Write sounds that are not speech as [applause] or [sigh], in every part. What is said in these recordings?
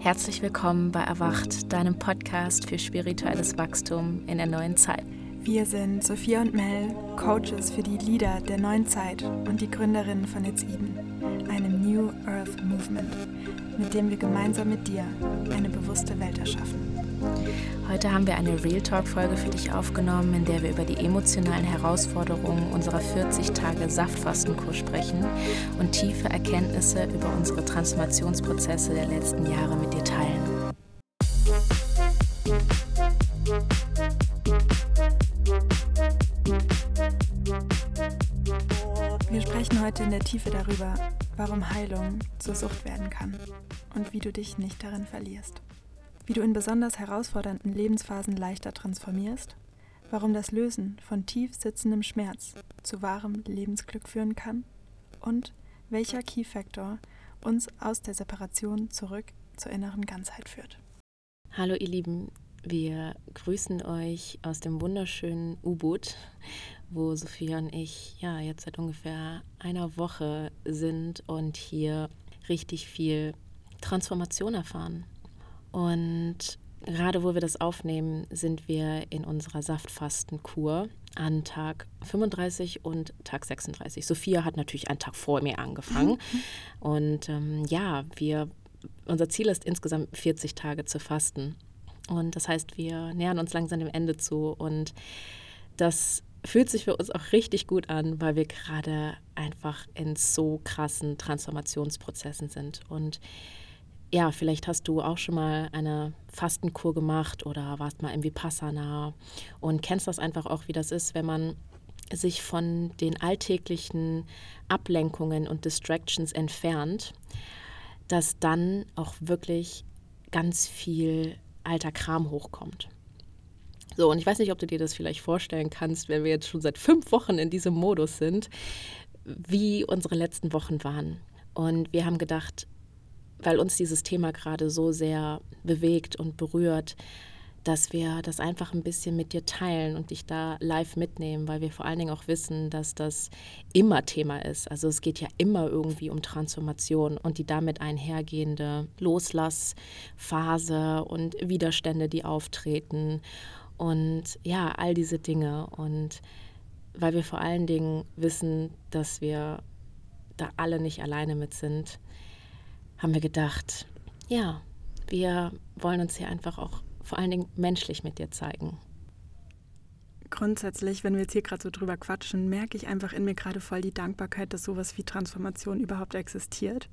Herzlich willkommen bei Erwacht, deinem Podcast für spirituelles Wachstum in der neuen Zeit. Wir sind Sophia und Mel, Coaches für die Leader der neuen Zeit und die Gründerinnen von It's Eden, einem New Earth Movement, mit dem wir gemeinsam mit dir eine bewusste Welt erschaffen. Heute haben wir eine Real Talk-Folge für dich aufgenommen, in der wir über die emotionalen Herausforderungen unserer 40 Tage Saftfastenkurs sprechen und tiefe Erkenntnisse über unsere Transformationsprozesse der letzten Jahre mit dir teilen. Wir sprechen heute in der Tiefe darüber, warum Heilung zur Sucht werden kann und wie du dich nicht darin verlierst wie du in besonders herausfordernden Lebensphasen leichter transformierst, warum das Lösen von tief sitzendem Schmerz zu wahrem Lebensglück führen kann und welcher Key Factor uns aus der Separation zurück zur inneren Ganzheit führt. Hallo ihr Lieben, wir grüßen euch aus dem wunderschönen U-Boot, wo Sophia und ich ja jetzt seit ungefähr einer Woche sind und hier richtig viel Transformation erfahren. Und gerade wo wir das aufnehmen, sind wir in unserer Saftfastenkur an Tag 35 und Tag 36. Sophia hat natürlich einen Tag vor mir angefangen. [laughs] Und ähm, ja, wir, unser Ziel ist insgesamt 40 Tage zu fasten. Und das heißt, wir nähern uns langsam dem Ende zu. Und das fühlt sich für uns auch richtig gut an, weil wir gerade einfach in so krassen Transformationsprozessen sind. Und ja, vielleicht hast du auch schon mal eine Fastenkur gemacht oder warst mal im Vipassana und kennst das einfach auch, wie das ist, wenn man sich von den alltäglichen Ablenkungen und Distractions entfernt, dass dann auch wirklich ganz viel alter Kram hochkommt. So, und ich weiß nicht, ob du dir das vielleicht vorstellen kannst, wenn wir jetzt schon seit fünf Wochen in diesem Modus sind, wie unsere letzten Wochen waren. Und wir haben gedacht, weil uns dieses Thema gerade so sehr bewegt und berührt, dass wir das einfach ein bisschen mit dir teilen und dich da live mitnehmen, weil wir vor allen Dingen auch wissen, dass das immer Thema ist. Also es geht ja immer irgendwie um Transformation und die damit einhergehende Loslassphase und Widerstände, die auftreten und ja, all diese Dinge. Und weil wir vor allen Dingen wissen, dass wir da alle nicht alleine mit sind, haben wir gedacht, ja, wir wollen uns hier einfach auch vor allen Dingen menschlich mit dir zeigen. Grundsätzlich, wenn wir jetzt hier gerade so drüber quatschen, merke ich einfach in mir gerade voll die Dankbarkeit, dass sowas wie Transformation überhaupt existiert.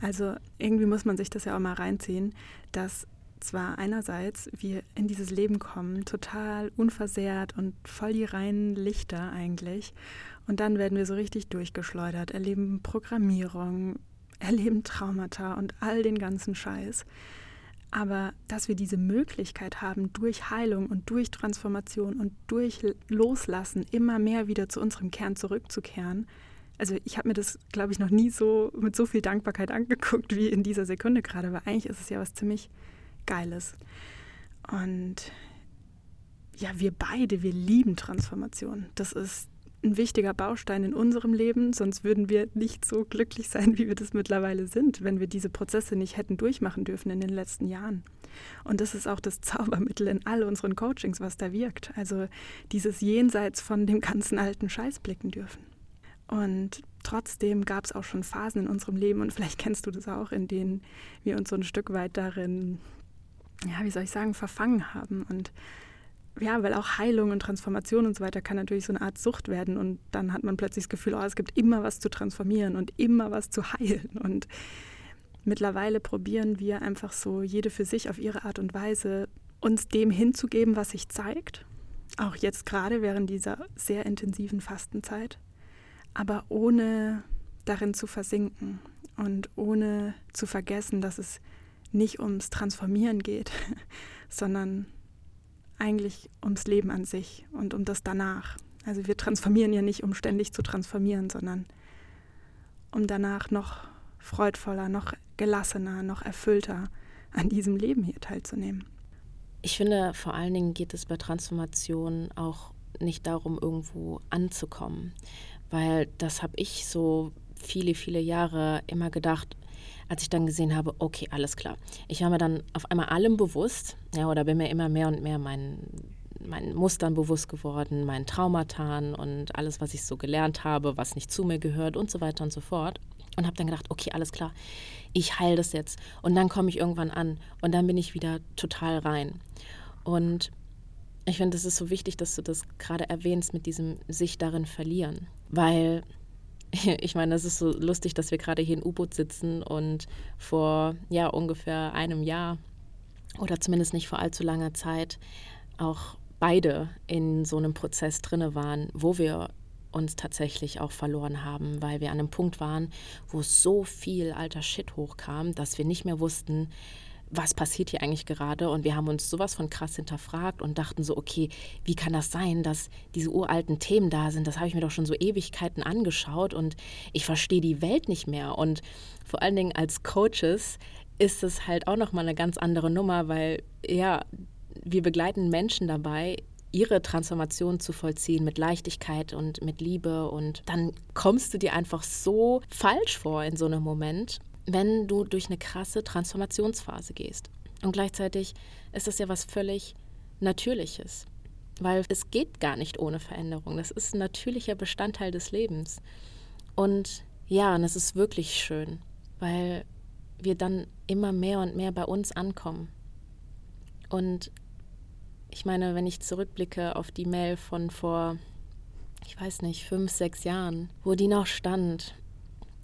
Also irgendwie muss man sich das ja auch mal reinziehen, dass zwar einerseits wir in dieses Leben kommen, total unversehrt und voll die reinen Lichter eigentlich. Und dann werden wir so richtig durchgeschleudert, erleben Programmierung, erleben Traumata und all den ganzen Scheiß. Aber dass wir diese Möglichkeit haben, durch Heilung und durch Transformation und durch Loslassen immer mehr wieder zu unserem Kern zurückzukehren. Also ich habe mir das, glaube ich, noch nie so mit so viel Dankbarkeit angeguckt wie in dieser Sekunde gerade, weil eigentlich ist es ja was ziemlich Geiles. Und ja, wir beide, wir lieben Transformation. Das ist ein wichtiger Baustein in unserem Leben, sonst würden wir nicht so glücklich sein, wie wir das mittlerweile sind, wenn wir diese Prozesse nicht hätten durchmachen dürfen in den letzten Jahren. Und das ist auch das Zaubermittel in all unseren Coachings, was da wirkt. Also dieses Jenseits von dem ganzen alten Scheiß blicken dürfen. Und trotzdem gab es auch schon Phasen in unserem Leben, und vielleicht kennst du das auch, in denen wir uns so ein Stück weit darin, ja, wie soll ich sagen, verfangen haben und ja, weil auch Heilung und Transformation und so weiter kann natürlich so eine Art Sucht werden. Und dann hat man plötzlich das Gefühl, oh, es gibt immer was zu transformieren und immer was zu heilen. Und mittlerweile probieren wir einfach so jede für sich auf ihre Art und Weise uns dem hinzugeben, was sich zeigt, auch jetzt gerade während dieser sehr intensiven Fastenzeit, aber ohne darin zu versinken und ohne zu vergessen, dass es nicht ums Transformieren geht, [laughs] sondern eigentlich ums Leben an sich und um das danach. Also wir transformieren ja nicht, um ständig zu transformieren, sondern um danach noch freudvoller, noch gelassener, noch erfüllter an diesem Leben hier teilzunehmen. Ich finde, vor allen Dingen geht es bei Transformation auch nicht darum, irgendwo anzukommen, weil das habe ich so viele, viele Jahre immer gedacht, als ich dann gesehen habe, okay, alles klar. Ich war mir dann auf einmal allem bewusst, ja, oder bin mir immer mehr und mehr meinen meinen Mustern bewusst geworden, meinen Traumata und alles, was ich so gelernt habe, was nicht zu mir gehört und so weiter und so fort. Und habe dann gedacht, okay, alles klar, ich heile das jetzt. Und dann komme ich irgendwann an und dann bin ich wieder total rein. Und ich finde, es ist so wichtig, dass du das gerade erwähnst mit diesem sich darin verlieren. Weil [laughs] ich meine, es ist so lustig, dass wir gerade hier in U-Boot sitzen und vor ja ungefähr einem Jahr oder zumindest nicht vor allzu langer Zeit auch beide in so einem Prozess drinne waren, wo wir uns tatsächlich auch verloren haben, weil wir an einem Punkt waren, wo so viel alter Shit hochkam, dass wir nicht mehr wussten, was passiert hier eigentlich gerade? Und wir haben uns sowas von krass hinterfragt und dachten so, okay, wie kann das sein, dass diese uralten Themen da sind? Das habe ich mir doch schon so Ewigkeiten angeschaut und ich verstehe die Welt nicht mehr. Und vor allen Dingen als Coaches ist es halt auch nochmal eine ganz andere Nummer, weil ja, wir begleiten Menschen dabei, ihre Transformation zu vollziehen mit Leichtigkeit und mit Liebe. Und dann kommst du dir einfach so falsch vor in so einem Moment, wenn du durch eine krasse Transformationsphase gehst. Und gleichzeitig ist das ja was völlig Natürliches, weil es geht gar nicht ohne Veränderung. Das ist ein natürlicher Bestandteil des Lebens. Und ja, und es ist wirklich schön, weil wir dann immer mehr und mehr bei uns ankommen. Und ich meine, wenn ich zurückblicke auf die Mail von vor, ich weiß nicht, fünf, sechs Jahren, wo die noch stand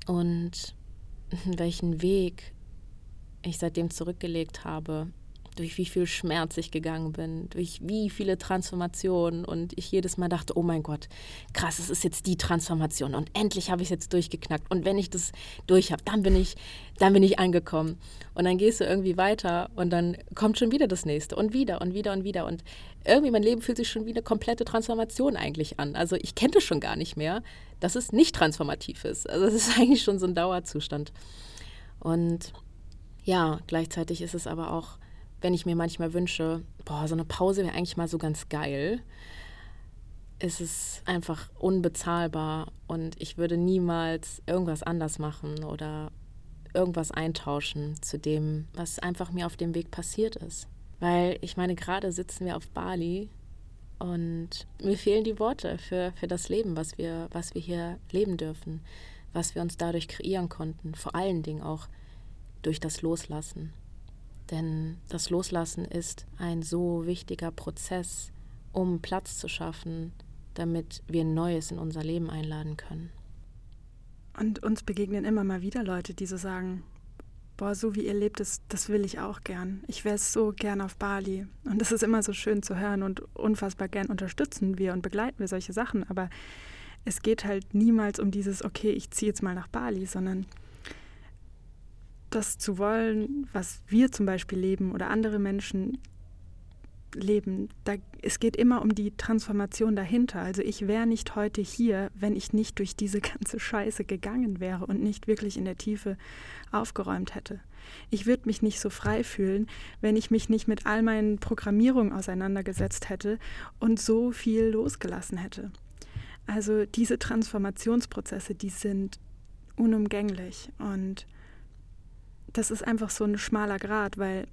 und [laughs] welchen Weg ich seitdem zurückgelegt habe durch wie viel Schmerz ich gegangen bin, durch wie viele Transformationen und ich jedes Mal dachte, oh mein Gott, krass, es ist jetzt die Transformation und endlich habe ich es jetzt durchgeknackt und wenn ich das durch habe, dann bin ich, dann bin ich angekommen und dann gehst du irgendwie weiter und dann kommt schon wieder das nächste und wieder und wieder und wieder und irgendwie mein Leben fühlt sich schon wie eine komplette Transformation eigentlich an. Also ich kenne das schon gar nicht mehr, dass es nicht transformativ ist. Also es ist [laughs] eigentlich schon so ein Dauerzustand und ja, gleichzeitig ist es aber auch wenn ich mir manchmal wünsche, boah, so eine Pause wäre eigentlich mal so ganz geil, ist es einfach unbezahlbar und ich würde niemals irgendwas anders machen oder irgendwas eintauschen zu dem, was einfach mir auf dem Weg passiert ist. Weil ich meine, gerade sitzen wir auf Bali und mir fehlen die Worte für, für das Leben, was wir, was wir hier leben dürfen, was wir uns dadurch kreieren konnten, vor allen Dingen auch durch das Loslassen. Denn das Loslassen ist ein so wichtiger Prozess, um Platz zu schaffen, damit wir Neues in unser Leben einladen können. Und uns begegnen immer mal wieder Leute, die so sagen, boah, so wie ihr lebt, das, das will ich auch gern. Ich wäre so gern auf Bali. Und das ist immer so schön zu hören und unfassbar gern unterstützen wir und begleiten wir solche Sachen. Aber es geht halt niemals um dieses, okay, ich ziehe jetzt mal nach Bali, sondern das zu wollen, was wir zum Beispiel leben oder andere Menschen leben. Da, es geht immer um die Transformation dahinter. Also ich wäre nicht heute hier, wenn ich nicht durch diese [laughs] ganze Scheiße gegangen wäre und nicht wirklich in der Tiefe aufgeräumt hätte. Ich würde mich nicht so frei fühlen, wenn ich mich nicht mit all meinen Programmierungen auseinandergesetzt hätte und so viel losgelassen hätte. Also diese Transformationsprozesse, die sind unumgänglich und das ist einfach so ein schmaler Grad, weil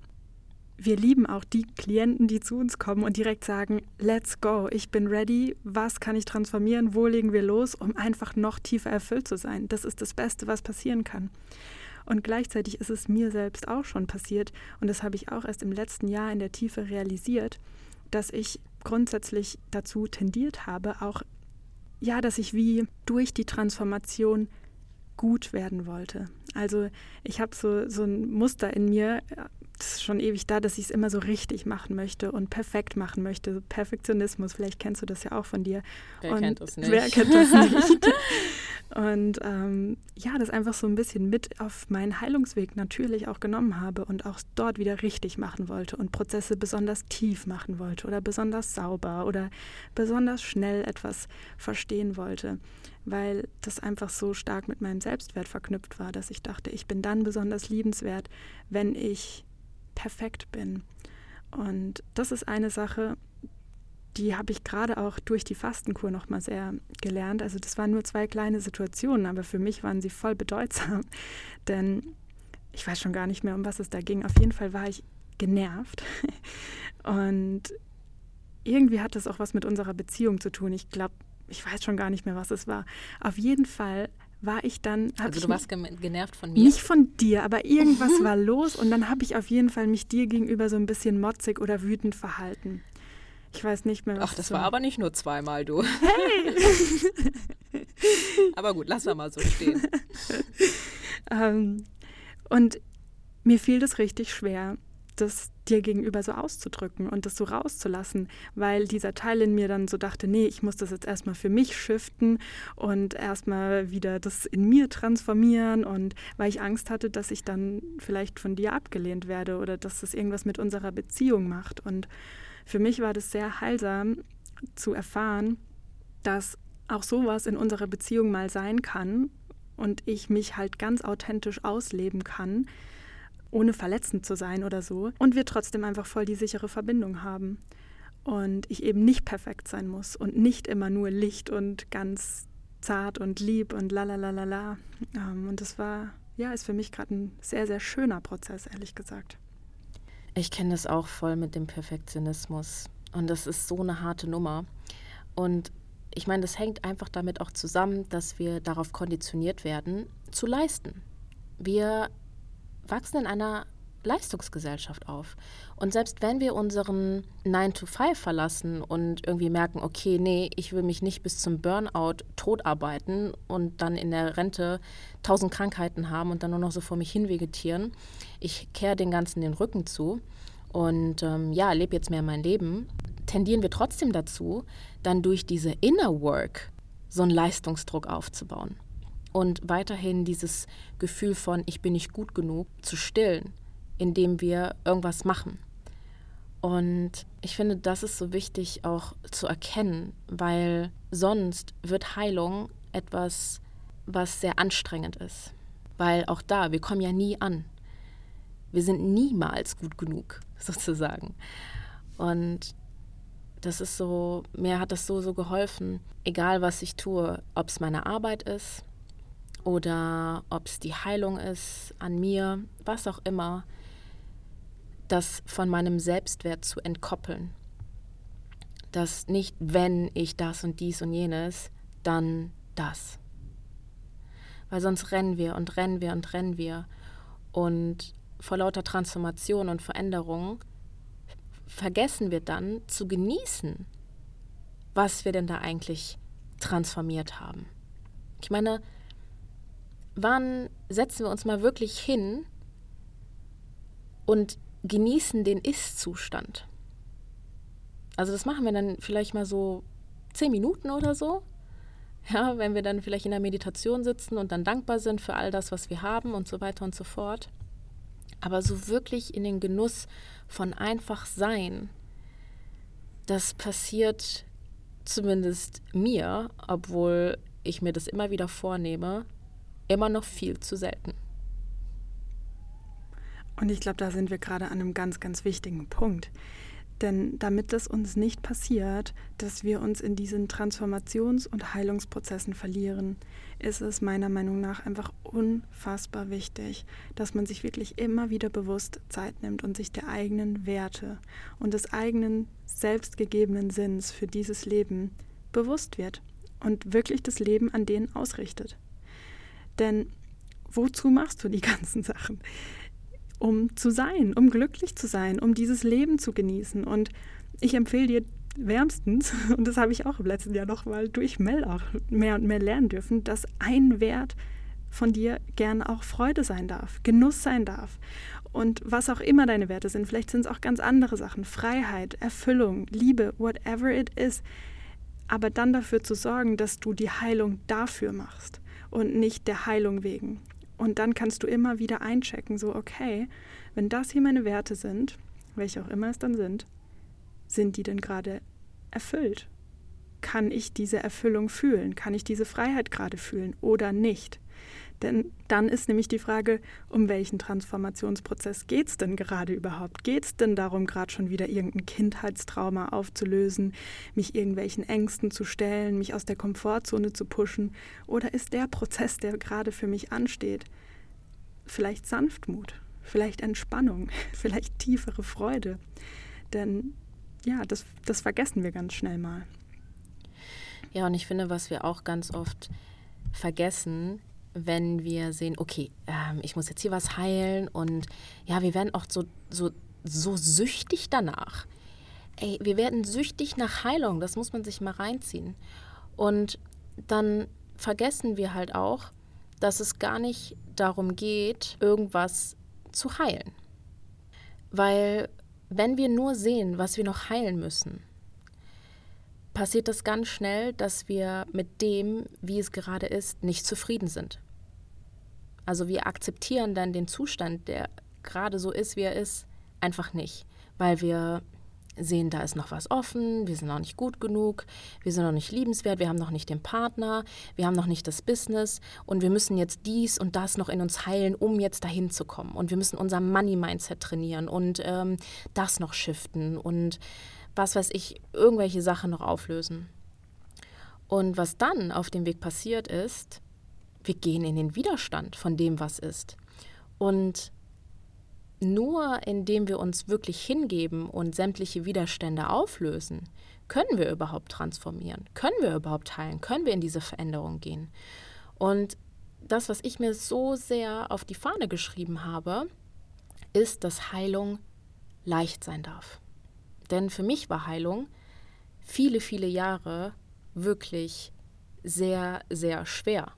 wir lieben auch die Klienten, die zu uns kommen und direkt sagen, let's go, ich bin ready, was kann ich transformieren, wo legen wir los, um einfach noch tiefer erfüllt zu sein. Das ist das Beste, was passieren kann. Und gleichzeitig ist es mir selbst auch schon passiert, und das habe ich auch erst im letzten Jahr in der Tiefe realisiert, dass ich grundsätzlich dazu tendiert habe, auch, ja, dass ich wie durch die Transformation gut werden wollte. Also ich habe so, so ein Muster in mir, das ist schon ewig da, dass ich es immer so richtig machen möchte und perfekt machen möchte. Perfektionismus, vielleicht kennst du das ja auch von dir. Wer und kennt das [laughs] nicht? Wer kennt das nicht? Und ähm, ja, das einfach so ein bisschen mit auf meinen Heilungsweg natürlich auch genommen habe und auch dort wieder richtig machen wollte und Prozesse besonders tief machen wollte oder besonders sauber oder besonders schnell etwas verstehen wollte weil das einfach so stark mit meinem Selbstwert verknüpft war, dass ich dachte, ich bin dann besonders liebenswert, wenn ich perfekt bin. Und das ist eine Sache, die habe ich gerade auch durch die Fastenkur noch mal sehr gelernt. Also das waren nur zwei kleine Situationen, aber für mich waren sie voll bedeutsam, [laughs] denn ich weiß schon gar nicht mehr, um was es da ging. Auf jeden Fall war ich genervt. [laughs] Und irgendwie hat das auch was mit unserer Beziehung zu tun. Ich glaube, ich weiß schon gar nicht mehr, was es war. Auf jeden Fall war ich dann. Also du warst genervt von mir? Nicht von dir, aber irgendwas war los und dann habe ich auf jeden Fall mich dir gegenüber so ein bisschen motzig oder wütend verhalten. Ich weiß nicht mehr, was Ach, das war. aber nicht nur zweimal, du. Hey! [laughs] aber gut, lass wir mal so stehen. [laughs] ähm, und mir fiel das richtig schwer, das dir gegenüber so auszudrücken und das so rauszulassen, weil dieser Teil in mir dann so dachte, nee, ich muss das jetzt erstmal für mich shiften und erstmal wieder das in mir transformieren und weil ich Angst hatte, dass ich dann vielleicht von dir abgelehnt werde oder dass das irgendwas mit unserer Beziehung macht. Und für mich war das sehr heilsam zu erfahren, dass auch sowas in unserer Beziehung mal sein kann und ich mich halt ganz authentisch ausleben kann ohne verletzend zu sein oder so. Und wir trotzdem einfach voll die sichere Verbindung haben. Und ich eben nicht perfekt sein muss und nicht immer nur Licht und ganz zart und lieb und la la la la la. Ähm, und das war, ja, ist für mich gerade ein sehr, sehr schöner Prozess, ehrlich gesagt. Ich kenne das auch voll mit dem Perfektionismus. Und das ist so eine harte Nummer. Und ich meine, das hängt einfach damit auch zusammen, dass wir darauf konditioniert werden, zu leisten. Wir wachsen in einer Leistungsgesellschaft auf. Und selbst wenn wir unseren 9 to 5 verlassen und irgendwie merken, okay, nee, ich will mich nicht bis zum Burnout totarbeiten und dann in der Rente tausend Krankheiten haben und dann nur noch so vor mich hin vegetieren, ich kehre den Ganzen den Rücken zu. Und ähm, ja, lebe jetzt mehr mein Leben, tendieren wir trotzdem dazu, dann durch diese Inner Work so einen Leistungsdruck aufzubauen und weiterhin dieses Gefühl von ich bin nicht gut genug zu stillen, indem wir irgendwas machen. Und ich finde, das ist so wichtig auch zu erkennen, weil sonst wird Heilung etwas, was sehr anstrengend ist. Weil auch da, wir kommen ja nie an. Wir sind niemals gut genug, [laughs] sozusagen. Und das ist so, mir hat das so, so geholfen, egal was ich tue, ob es meine Arbeit ist, oder ob es die Heilung ist an mir, was auch immer, das von meinem Selbstwert zu entkoppeln. Dass nicht, wenn ich das und dies und jenes, dann das. Weil sonst rennen wir und rennen wir und rennen wir. Und vor lauter Transformation und Veränderung vergessen wir dann zu genießen, was wir denn da eigentlich transformiert haben. Ich meine, wann setzen wir uns mal wirklich hin und genießen den Ist-Zustand? Also das machen wir dann vielleicht mal so zehn Minuten oder so. Ja, wenn wir dann vielleicht in der Meditation sitzen und dann dankbar sind für all das, was wir haben und so weiter und so fort. Aber so wirklich in den Genuss von einfach sein, das passiert zumindest mir, obwohl ich mir das immer wieder vornehme, immer noch viel zu selten. Und ich glaube, da sind wir gerade an einem ganz, ganz wichtigen Punkt. Denn damit das uns nicht passiert, dass wir uns in diesen Transformations- und Heilungsprozessen verlieren, ist es meiner Meinung nach einfach unfassbar wichtig, dass man sich wirklich immer wieder bewusst Zeit nimmt und sich der eigenen Werte und des eigenen selbstgegebenen Sinns für dieses Leben bewusst wird und wirklich das Leben an denen ausrichtet. Denn wozu machst du die [laughs] ganzen Sachen? Um zu sein, um glücklich zu sein, um dieses Leben zu genießen. Und ich empfehle dir wärmstens, [laughs] und das habe ich auch im letzten Jahr nochmal durch Mel auch mehr und mehr lernen dürfen, dass ein Wert von dir gern auch Freude sein darf, Genuss sein darf. Und was auch immer deine Werte sind, vielleicht sind es auch ganz andere Sachen, Freiheit, Erfüllung, Liebe, whatever it is. Aber dann dafür zu sorgen, dass du die Heilung dafür machst und nicht der Heilung wegen. Und dann kannst du immer wieder einchecken, so, okay, wenn das hier meine Werte sind, welche auch immer es dann sind, sind die denn gerade erfüllt? Kann ich diese Erfüllung fühlen? Kann ich diese Freiheit gerade fühlen oder nicht? Denn dann ist nämlich die Frage, um welchen Transformationsprozess geht es denn gerade überhaupt? Geht es denn darum, gerade schon wieder irgendein Kindheitstrauma aufzulösen, mich irgendwelchen Ängsten zu stellen, mich aus der Komfortzone zu pushen? Oder ist der Prozess, der gerade für mich ansteht, vielleicht Sanftmut, vielleicht Entspannung, [laughs] vielleicht tiefere Freude. Denn ja, das, das vergessen wir ganz schnell mal. Ja, und ich finde, was wir auch ganz oft vergessen, wenn wir sehen, okay, ähm, ich muss jetzt hier was heilen und ja, wir werden auch so, so, so süchtig danach. Ey, wir werden süchtig nach Heilung, das muss man sich mal reinziehen. Und dann vergessen wir halt auch, dass es gar nicht darum geht, irgendwas zu heilen. Weil wenn wir nur sehen, was wir noch heilen müssen, passiert das ganz schnell, dass wir mit dem, wie es gerade ist, nicht zufrieden sind. Also wir akzeptieren dann den Zustand, der gerade so ist, wie er ist, einfach nicht, weil wir sehen, da ist noch was offen, wir sind noch nicht gut genug, wir sind noch nicht liebenswert, wir haben noch nicht den Partner, wir haben noch nicht das Business und wir müssen jetzt dies und das noch in uns heilen, um jetzt dahin zu kommen. Und wir müssen unser Money-Mindset trainieren und ähm, das noch shiften und was weiß ich, irgendwelche Sachen noch auflösen. Und was dann auf dem Weg passiert ist, wir gehen in den Widerstand von dem, was ist. Und nur indem wir uns wirklich hingeben und sämtliche Widerstände auflösen, können wir überhaupt transformieren, können wir überhaupt heilen, können wir in diese Veränderung gehen. Und das, was ich mir so sehr auf die Fahne geschrieben habe, ist, dass Heilung leicht sein darf. Denn für mich war Heilung viele, viele Jahre wirklich sehr, sehr schwer.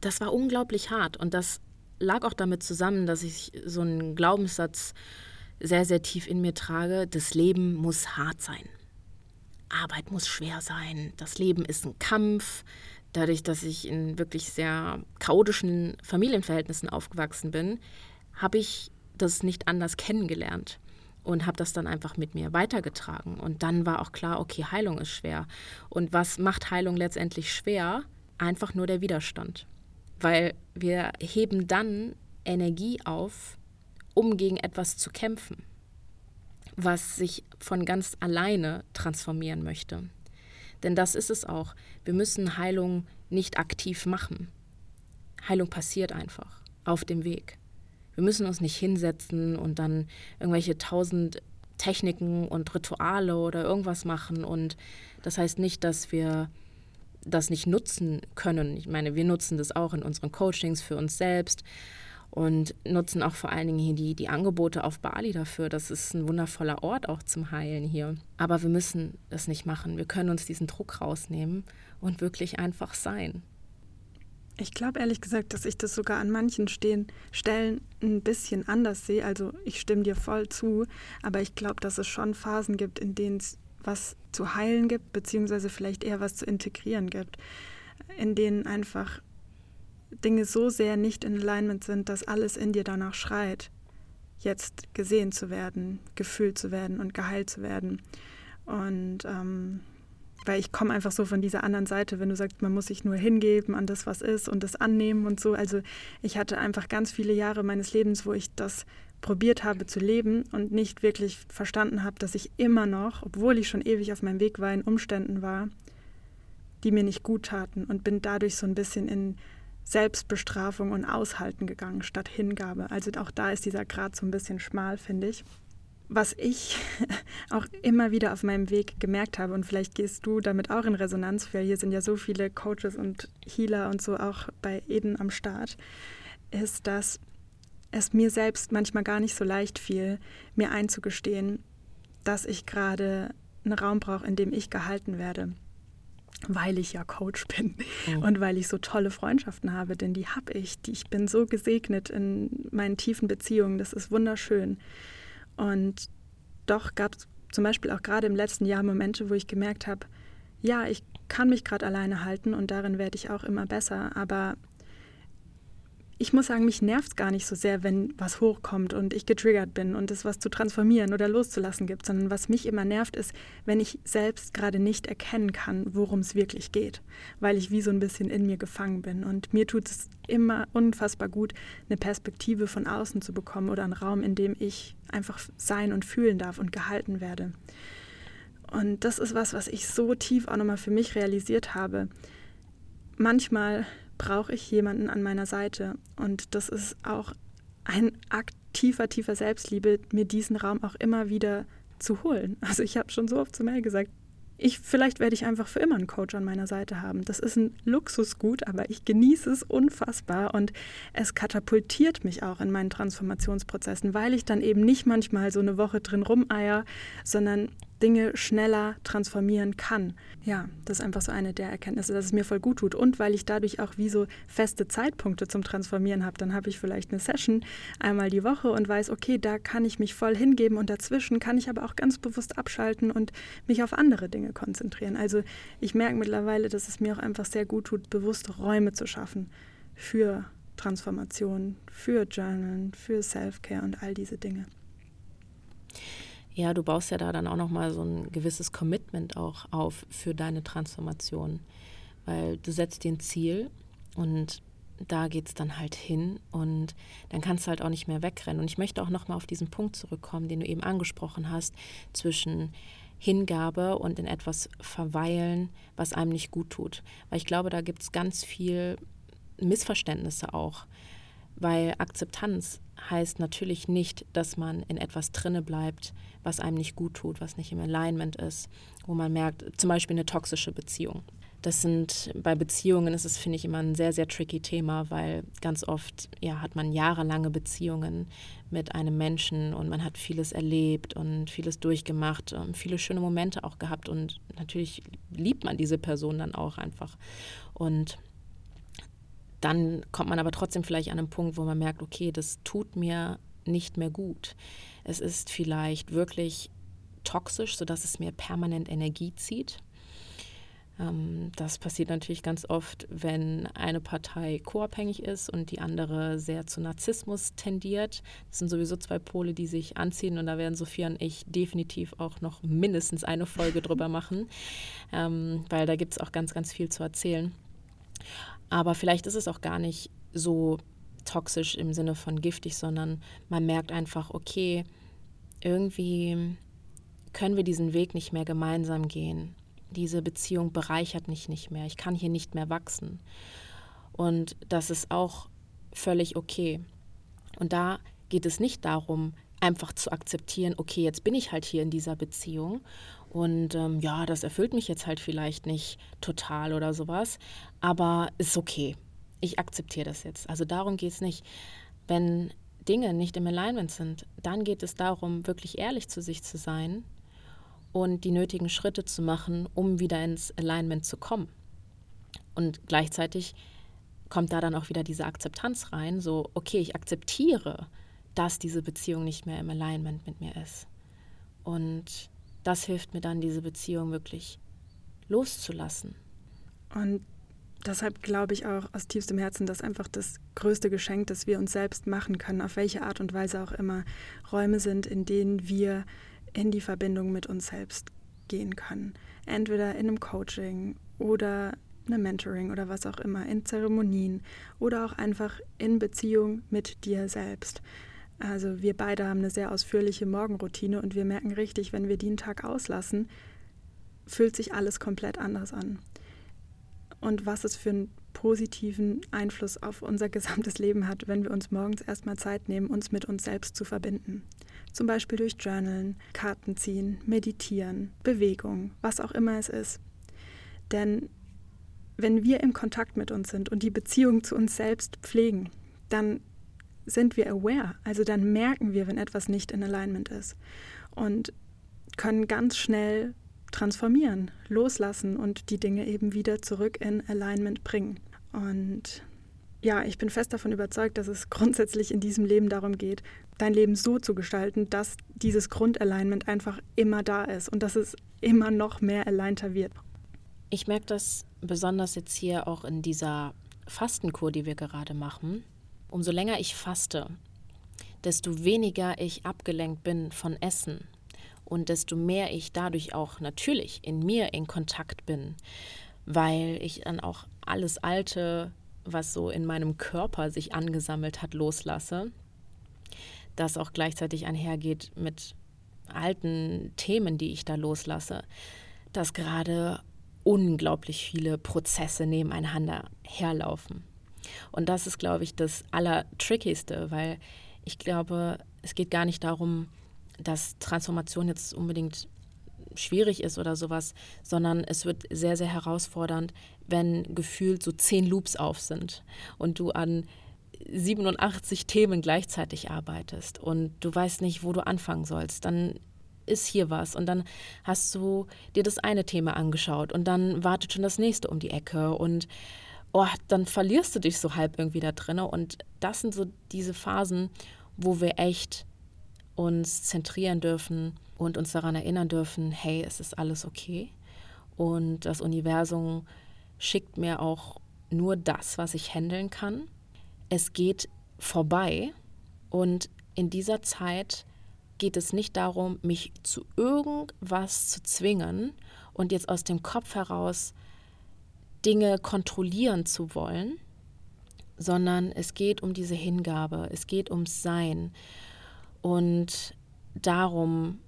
Das war unglaublich hart und das lag auch damit zusammen, dass ich so einen Glaubenssatz sehr, sehr tief in mir trage, das Leben muss hart sein. Arbeit muss schwer sein, das Leben ist ein Kampf. Dadurch, dass ich in wirklich sehr chaotischen Familienverhältnissen aufgewachsen bin, habe ich das nicht anders kennengelernt und habe das dann einfach mit mir weitergetragen. Und dann war auch klar, okay, Heilung ist schwer. Und was macht Heilung letztendlich schwer? Einfach nur der Widerstand. Weil wir heben dann Energie auf, um gegen etwas zu kämpfen, was sich von ganz alleine transformieren möchte. Denn das ist es auch. Wir müssen Heilung nicht aktiv machen. Heilung passiert einfach auf dem Weg. Wir müssen uns nicht hinsetzen und dann irgendwelche tausend Techniken und Rituale oder irgendwas machen. Und das heißt nicht, dass wir das nicht nutzen können. Ich meine, wir nutzen das auch in unseren Coachings für uns selbst und nutzen auch vor allen Dingen hier die, die Angebote auf Bali dafür. Das ist ein wundervoller Ort auch zum Heilen hier. Aber wir müssen das nicht machen. Wir können uns diesen Druck rausnehmen und wirklich einfach sein. Ich glaube ehrlich gesagt, dass ich das sogar an manchen Stehen, Stellen ein bisschen anders sehe. Also ich stimme dir voll zu, aber ich glaube, dass es schon Phasen gibt, in denen es was zu heilen gibt, beziehungsweise vielleicht eher was zu integrieren gibt, in denen einfach Dinge so sehr nicht in Alignment sind, dass alles in dir danach schreit, jetzt gesehen zu werden, gefühlt zu werden und geheilt zu werden. Und ähm, weil ich komme einfach so von dieser anderen Seite, wenn du sagst, man muss sich nur hingeben an das, was ist und das annehmen und so. Also ich hatte einfach ganz viele Jahre meines Lebens, wo ich das probiert habe zu leben und nicht wirklich verstanden habe, dass ich immer noch, obwohl ich schon ewig auf meinem Weg war, in Umständen war, die mir nicht gut taten und bin dadurch so ein bisschen in Selbstbestrafung und Aushalten gegangen statt Hingabe. Also auch da ist dieser Grad so ein bisschen schmal, finde ich was ich [laughs] auch immer wieder auf meinem Weg gemerkt habe, und vielleicht gehst du damit auch in Resonanz, weil hier sind ja so viele Coaches und Healer und so auch bei Eden am Start, ist, dass es mir selbst manchmal gar nicht so leicht fiel, mir einzugestehen, dass ich gerade einen Raum brauche, in dem ich gehalten werde, weil ich ja Coach bin oh. und weil ich so tolle Freundschaften habe, denn die habe ich. Die, ich bin so gesegnet in meinen tiefen Beziehungen, das ist wunderschön. Und doch gab es zum Beispiel auch gerade im letzten Jahr Momente, wo ich gemerkt habe, ja, ich kann mich gerade alleine halten und darin werde ich auch immer besser, aber ich muss sagen, mich nervt es gar nicht so sehr, wenn was hochkommt und ich getriggert bin und es was zu transformieren oder loszulassen gibt, sondern was mich immer nervt, ist, wenn ich selbst gerade nicht erkennen kann, worum es wirklich geht, weil ich wie so ein bisschen in mir gefangen bin. Und mir tut es immer unfassbar gut, eine Perspektive von außen zu bekommen oder einen Raum, in dem ich einfach sein und fühlen darf und gehalten werde. Und das ist was, was ich so tief auch nochmal für mich realisiert habe. Manchmal brauche ich jemanden an meiner Seite. Und das ist auch ein Akt tiefer, tiefer Selbstliebe, mir diesen Raum auch immer wieder zu holen. [laughs] Also ich habe schon so oft zu Mel gesagt, ich, vielleicht werde ich einfach für immer einen Coach an meiner Seite haben. Das ist ein Luxusgut, aber ich genieße es unfassbar und es katapultiert mich auch in meinen Transformationsprozessen, weil ich dann eben nicht manchmal so eine Woche drin rumeier, sondern Dinge schneller transformieren kann. Ja, das ist einfach so eine der Erkenntnisse, dass es mir voll gut tut. Und weil ich dadurch auch wie so feste Zeitpunkte zum Transformieren habe, dann habe ich vielleicht eine Session einmal die Woche und weiß, okay, da kann ich mich voll hingeben und dazwischen kann ich aber auch ganz bewusst abschalten und mich auf andere Dinge konzentrieren. Also ich merke mittlerweile, dass es mir auch einfach sehr gut tut, bewusst Räume zu schaffen für Transformation, für Journalen, für Self-Care und all diese Dinge ja, du baust ja da dann auch nochmal so ein gewisses Commitment auch auf für deine Transformation. Weil du setzt dir ein Ziel und da geht es dann halt hin und dann kannst du halt auch nicht mehr wegrennen. Und ich möchte auch nochmal auf diesen Punkt zurückkommen, den du eben angesprochen hast, zwischen Hingabe und in etwas verweilen, was einem nicht gut tut. Weil ich glaube, da gibt es ganz viel Missverständnisse auch. Weil Akzeptanz heißt natürlich nicht, dass man in etwas drinne bleibt, was einem nicht gut tut, was nicht im Alignment ist, wo man merkt, zum Beispiel eine toxische Beziehung. Das sind bei Beziehungen ist es, finde ich, immer ein sehr, sehr tricky Thema, weil ganz oft ja, hat man jahrelange Beziehungen mit einem Menschen und man hat vieles erlebt und vieles durchgemacht, ähm, viele schöne Momente auch gehabt und natürlich liebt man diese Person dann auch einfach. Und dann kommt man aber trotzdem vielleicht an einen Punkt, wo man merkt, okay, das tut mir nicht mehr gut. Es ist vielleicht wirklich toxisch, sodass es mir permanent Energie zieht. Ähm, das passiert natürlich ganz oft, wenn eine Partei co-abhängig ist und die andere sehr zu Narzissmus tendiert. Das sind sowieso zwei Pole, die sich anziehen und da werden Sophia und ich definitiv auch noch mindestens eine Folge drüber machen, [laughs] ähm, weil da gibt es auch ganz, ganz viel zu erzählen. Aber vielleicht ist es auch gar nicht so toxisch im Sinne von giftig, sondern man merkt einfach, okay, irgendwie können wir diesen Weg nicht mehr gemeinsam gehen. Diese Beziehung bereichert mich nicht mehr. Ich kann hier nicht mehr wachsen. Und das ist auch völlig okay. Und da geht es nicht darum, einfach zu akzeptieren, okay, jetzt bin ich halt hier in dieser Beziehung und ähm, ja, das erfüllt mich jetzt halt vielleicht nicht total oder sowas, aber ist okay. Ich akzeptiere das jetzt. Also darum geht es nicht. Wenn Dinge nicht im Alignment sind, dann geht es darum, wirklich ehrlich zu sich zu sein und die nötigen Schritte zu machen, um wieder ins Alignment zu kommen. Und gleichzeitig kommt da dann auch wieder diese Akzeptanz rein, so, okay, ich akzeptiere, dass diese Beziehung nicht mehr im Alignment mit mir ist. Und das hilft mir dann, diese Beziehung wirklich loszulassen. Und deshalb glaube ich auch aus tiefstem Herzen, dass einfach das größte Geschenk, das wir uns selbst machen können, auf welche Art und Weise auch immer, Räume sind, in denen wir in die Verbindung mit uns selbst gehen können. Entweder in einem Coaching oder einem Mentoring oder was auch immer, in Zeremonien oder auch einfach in Beziehung mit dir selbst. Also wir beide haben eine sehr ausführliche Morgenroutine und wir merken richtig, wenn wir den Tag auslassen, fühlt sich alles komplett anders an. Und was es für einen positiven Einfluss auf unser gesamtes Leben hat, wenn wir uns morgens erstmal Zeit nehmen, uns mit uns selbst zu verbinden. Zum Beispiel durch Journalen, Karten ziehen, meditieren, Bewegung, was auch immer es ist. Denn wenn wir im Kontakt mit uns sind und die Beziehung zu uns selbst pflegen, dann sind wir aware. Also dann merken wir, wenn etwas nicht in Alignment ist. Und können ganz schnell transformieren, loslassen und die Dinge eben wieder zurück in Alignment bringen. Und ja, ich bin fest davon überzeugt, dass es grundsätzlich in diesem Leben darum geht, dein Leben so zu gestalten, dass dieses Grundalignment einfach immer da ist und dass es immer noch mehr alignter wird. Ich merke das besonders jetzt hier auch in dieser Fastenkur, die wir gerade machen umso länger ich faste, desto weniger ich abgelenkt bin von Essen und desto mehr ich dadurch auch natürlich in mir in Kontakt bin, weil ich dann auch alles Alte, was so in meinem Körper sich angesammelt hat, loslasse, das auch gleichzeitig einhergeht mit alten Themen, die ich da loslasse, dass gerade unglaublich viele Prozesse nebeneinander herlaufen. Und das ist, glaube ich, das Allertrickigste, weil ich glaube, es geht gar nicht darum, dass Transformation jetzt unbedingt schwierig ist oder sowas, sondern es wird sehr, sehr herausfordernd, wenn gefühlt so zehn Loops auf sind und du an 87 Themen gleichzeitig arbeitest und du weißt nicht, wo du anfangen sollst, dann ist hier was und dann hast du dir das eine Thema angeschaut und dann wartet schon das nächste um die Ecke und oh, dann verlierst du dich so halb irgendwie da drin. Und das sind so diese Phasen, wo wir echt uns zentrieren dürfen und uns daran erinnern dürfen, hey, es ist alles okay. Und das Universum schickt mir auch nur das, was ich handeln kann. Es geht vorbei. Und in dieser Zeit geht es nicht darum, mich zu irgendwas zu zwingen und jetzt aus dem Kopf heraus Dinge kontrollieren zu wollen, sondern es geht um diese Hingabe, es geht ums Sein und darum,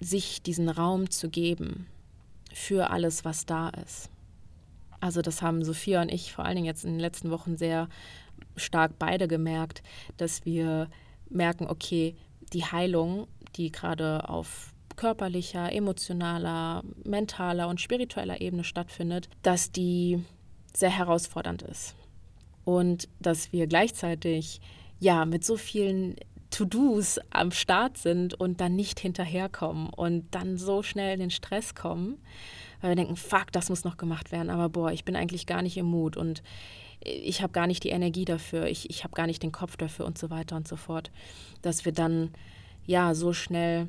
sich diesen Raum zu geben für alles, was da ist. Also das haben Sophia und ich vor allen Dingen jetzt in den letzten Wochen sehr stark beide gemerkt, dass wir merken, okay, die Heilung, die gerade auf körperlicher, emotionaler, mentaler und spiritueller Ebene stattfindet, dass die sehr herausfordernd ist. Und dass wir gleichzeitig ja mit so vielen To-Dos am Start sind und dann nicht hinterherkommen und dann so schnell in den Stress kommen, weil wir denken, fuck, das muss noch gemacht werden, aber boah, ich bin eigentlich gar nicht im Mut und ich habe gar nicht die Energie dafür, ich, ich habe gar nicht den Kopf dafür und so weiter und so fort, dass wir dann ja so schnell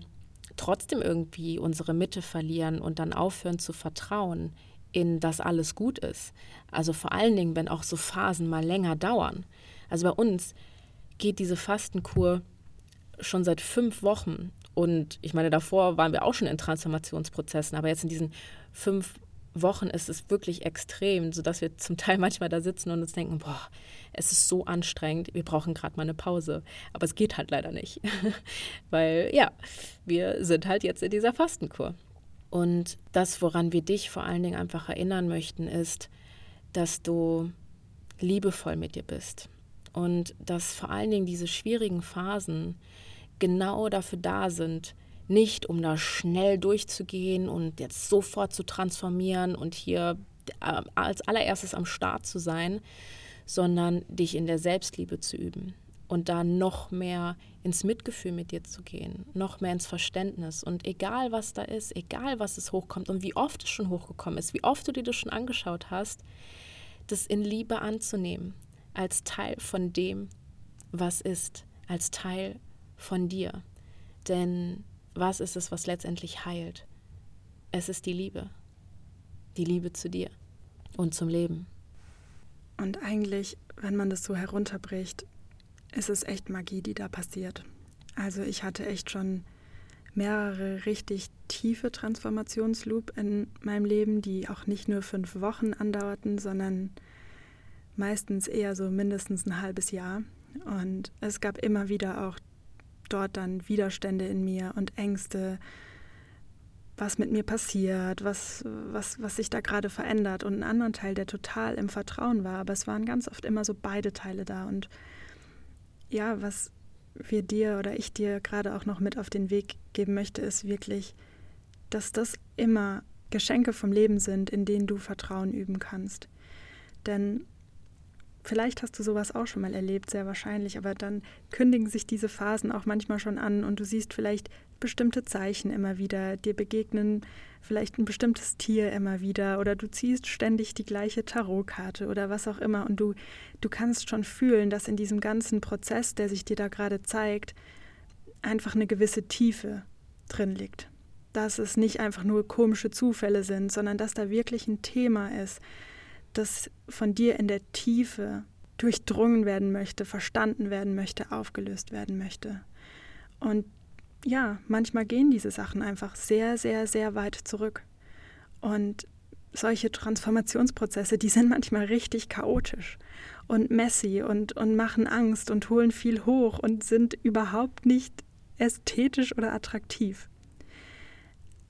trotzdem irgendwie unsere Mitte verlieren und dann aufhören zu vertrauen in das alles gut ist. Also vor allen Dingen, wenn auch so Phasen mal länger dauern. Also bei uns geht diese Fastenkur schon seit fünf Wochen. Und ich meine, davor waren wir auch schon in Transformationsprozessen, aber jetzt in diesen fünf Wochen ist es wirklich extrem, sodass wir zum Teil manchmal da sitzen und uns denken, boah, es ist so anstrengend, wir brauchen gerade mal eine Pause. Aber es geht halt leider nicht, [laughs] weil ja, wir sind halt jetzt in dieser Fastenkur. Und das, woran wir dich vor allen Dingen einfach erinnern möchten, ist, dass du liebevoll mit dir bist und dass vor allen Dingen diese schwierigen Phasen genau dafür da sind, nicht um da schnell durchzugehen und jetzt sofort zu transformieren und hier äh, als allererstes am Start zu sein, sondern dich in der Selbstliebe zu üben und da noch mehr ins Mitgefühl mit dir zu gehen, noch mehr ins Verständnis. Und egal was da ist, egal was es hochkommt und wie oft es schon hochgekommen ist, wie oft du dir das schon angeschaut hast, das in Liebe anzunehmen, als Teil von dem, was ist, als Teil von dir. Denn was ist es, was letztendlich heilt? Es ist die Liebe. Die Liebe zu dir und zum Leben. Und eigentlich, wenn man das so herunterbricht, ist es echt Magie, die da passiert. Also ich hatte echt schon mehrere richtig tiefe Transformationsloop in meinem Leben, die auch nicht nur fünf Wochen andauerten, sondern meistens eher so mindestens ein halbes Jahr. Und es gab immer wieder auch dort dann Widerstände in mir und Ängste, was mit mir passiert, was, was, was sich da gerade verändert und einen anderen Teil, der total im Vertrauen war. Aber es waren ganz oft immer so beide Teile da. Und ja, was wir dir oder ich dir gerade auch noch mit auf den Weg geben möchte, ist wirklich, dass das immer Geschenke vom Leben sind, in denen du Vertrauen üben kannst. Denn Vielleicht hast du sowas auch schon mal erlebt, sehr wahrscheinlich, aber dann kündigen sich diese Phasen auch manchmal schon an und du siehst vielleicht bestimmte Zeichen immer wieder, dir begegnen vielleicht ein bestimmtes Tier immer wieder oder du ziehst ständig die gleiche Tarotkarte oder was auch immer und du, du kannst schon fühlen, dass in diesem ganzen Prozess, der sich dir da gerade zeigt, einfach eine gewisse Tiefe drin liegt. Dass es nicht einfach nur komische Zufälle sind, sondern dass da wirklich ein Thema ist, das von dir in der Tiefe durchdrungen werden möchte, verstanden werden möchte, aufgelöst werden möchte. Und ja, manchmal gehen diese Sachen einfach sehr, sehr, sehr weit zurück. Und solche Transformationsprozesse, die sind manchmal richtig chaotisch und messy und, und machen Angst und holen viel hoch und sind überhaupt nicht ästhetisch oder attraktiv.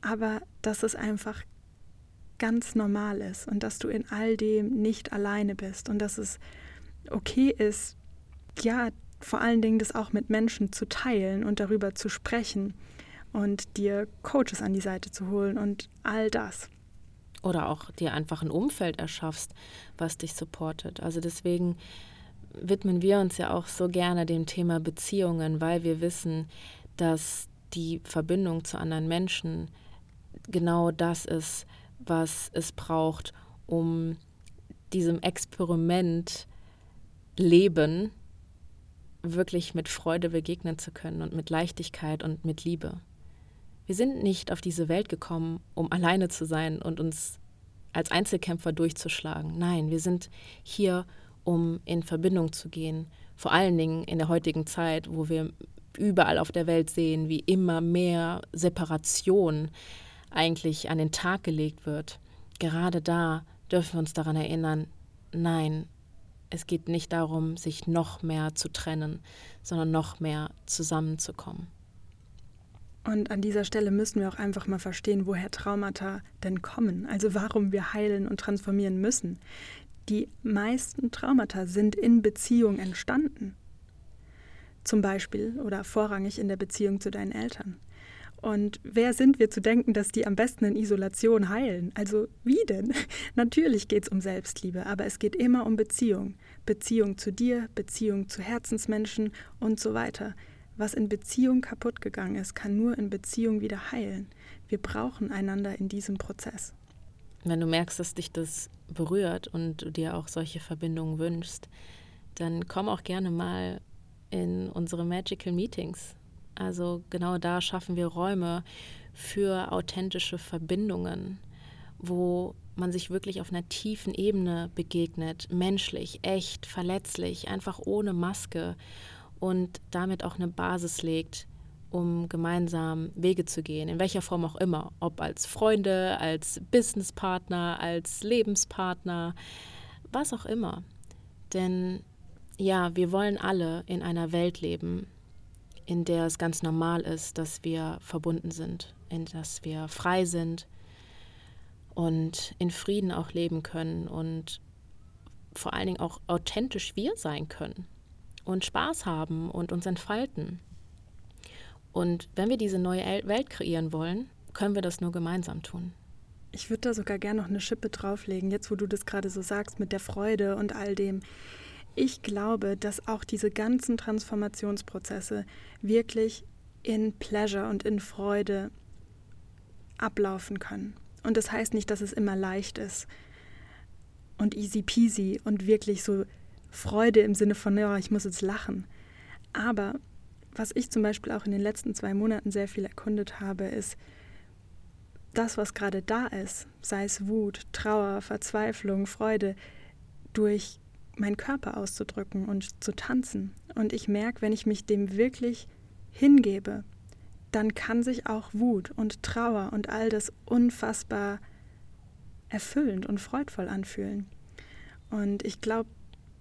Aber das ist einfach ganz normal ist und dass du in all dem nicht alleine bist und dass es okay ist, ja, vor allen Dingen das auch mit Menschen zu teilen und darüber zu sprechen und dir Coaches an die Seite zu holen und all das. Oder auch dir einfach ein Umfeld erschaffst, was dich supportet. Also deswegen widmen wir uns ja auch so gerne dem Thema Beziehungen, weil wir wissen, dass die Verbindung zu anderen Menschen genau das ist, was es braucht, um diesem Experiment Leben wirklich mit Freude begegnen zu können und mit Leichtigkeit und mit Liebe. Wir sind nicht auf diese Welt gekommen, um alleine zu sein und uns als Einzelkämpfer durchzuschlagen. Nein, wir sind hier, um in Verbindung zu gehen. Vor allen Dingen in der heutigen Zeit, wo wir überall auf der Welt sehen, wie immer mehr Separation eigentlich an den Tag gelegt wird. Gerade da dürfen wir uns daran erinnern, nein, es geht nicht darum, sich noch mehr zu trennen, sondern noch mehr zusammenzukommen. Und an dieser Stelle müssen wir auch einfach mal verstehen, woher Traumata denn kommen, also warum wir heilen und transformieren müssen. Die meisten Traumata sind in Beziehung entstanden. Zum Beispiel oder vorrangig in der Beziehung zu deinen Eltern. Und wer sind wir zu denken, dass die am besten in Isolation heilen? Also wie denn? [laughs] Natürlich geht es um Selbstliebe, aber es geht immer um Beziehung. Beziehung zu dir, Beziehung zu Herzensmenschen und so weiter. Was in Beziehung kaputt gegangen ist, kann nur in Beziehung wieder heilen. Wir brauchen einander in diesem Prozess. Wenn du merkst, dass dich das berührt und du dir auch solche Verbindungen wünschst, dann komm auch gerne mal in unsere Magical Meetings also genau da schaffen wir Räume für authentische Verbindungen, wo man sich wirklich auf einer tiefen Ebene begegnet, menschlich, echt, verletzlich, einfach ohne Maske und damit auch eine Basis legt, um gemeinsam Wege zu gehen, in welcher Form auch immer, ob als Freunde, als Businesspartner, als Lebenspartner, was auch immer. Denn ja, wir wollen alle in einer Welt leben, in der es ganz normal ist, dass wir verbunden sind, in dass wir frei sind und in Frieden auch leben können und vor allen Dingen auch authentisch wir sein können und Spaß haben und uns entfalten. Und wenn wir diese neue Welt kreieren wollen, können wir das nur gemeinsam tun. Ich würde da sogar gerne noch eine Schippe drauflegen, jetzt wo du das gerade so sagst mit der Freude und all dem. Ich glaube, dass auch diese ganzen Transformationsprozesse wirklich in Pleasure und in Freude ablaufen können. Und das heißt nicht, dass es immer leicht ist und easy peasy und wirklich so Freude im Sinne von, ja, ich muss jetzt lachen. Aber was ich zum Beispiel auch in den letzten zwei Monaten sehr viel erkundet habe, ist, das, was gerade da ist, sei es Wut, Trauer, Verzweiflung, Freude, durch meinen Körper auszudrücken und zu tanzen. Und ich merke, wenn ich mich dem wirklich hingebe, dann kann sich auch Wut und Trauer und all das unfassbar erfüllend und freudvoll anfühlen. Und ich glaube,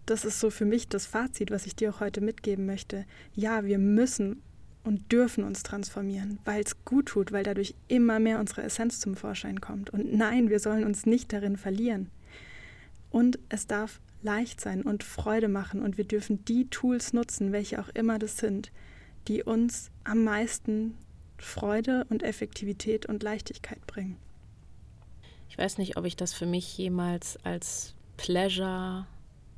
das ist so für mich das Fazit, was ich dir auch heute mitgeben möchte. Ja, wir müssen und dürfen uns transformieren, weil es gut tut, weil dadurch immer mehr unsere Essenz zum Vorschein kommt. Und nein, wir sollen uns nicht darin verlieren. Und es darf leicht sein und Freude machen und wir dürfen die Tools nutzen, welche auch immer das sind, die uns am meisten Freude und Effektivität und Leichtigkeit bringen. Ich weiß nicht, ob ich das für mich jemals als Pleasure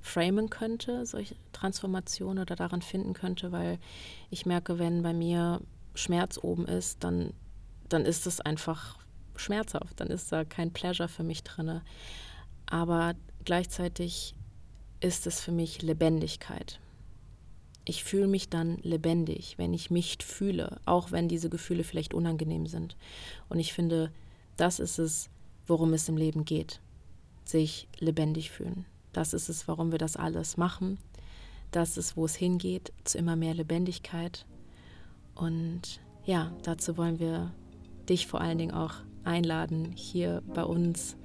framen könnte, solche Transformationen oder daran finden könnte, weil ich merke, wenn bei mir Schmerz oben ist, dann, dann ist es einfach schmerzhaft, dann ist da kein Pleasure für mich drin. Aber gleichzeitig ist es für mich Lebendigkeit. Ich fühle mich dann lebendig, wenn ich mich fühle, auch wenn diese Gefühle vielleicht unangenehm sind. Und ich finde, das ist es, worum es im Leben geht. Sich lebendig fühlen. Das ist es, warum wir das alles machen. Das ist, wo es hingeht, zu immer mehr Lebendigkeit. Und ja, dazu wollen wir dich vor allen Dingen auch einladen, hier bei uns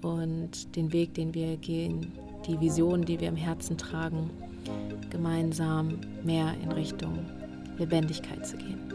und den Weg, den wir gehen, die Vision, die wir im Herzen tragen, gemeinsam mehr in Richtung Lebendigkeit zu gehen.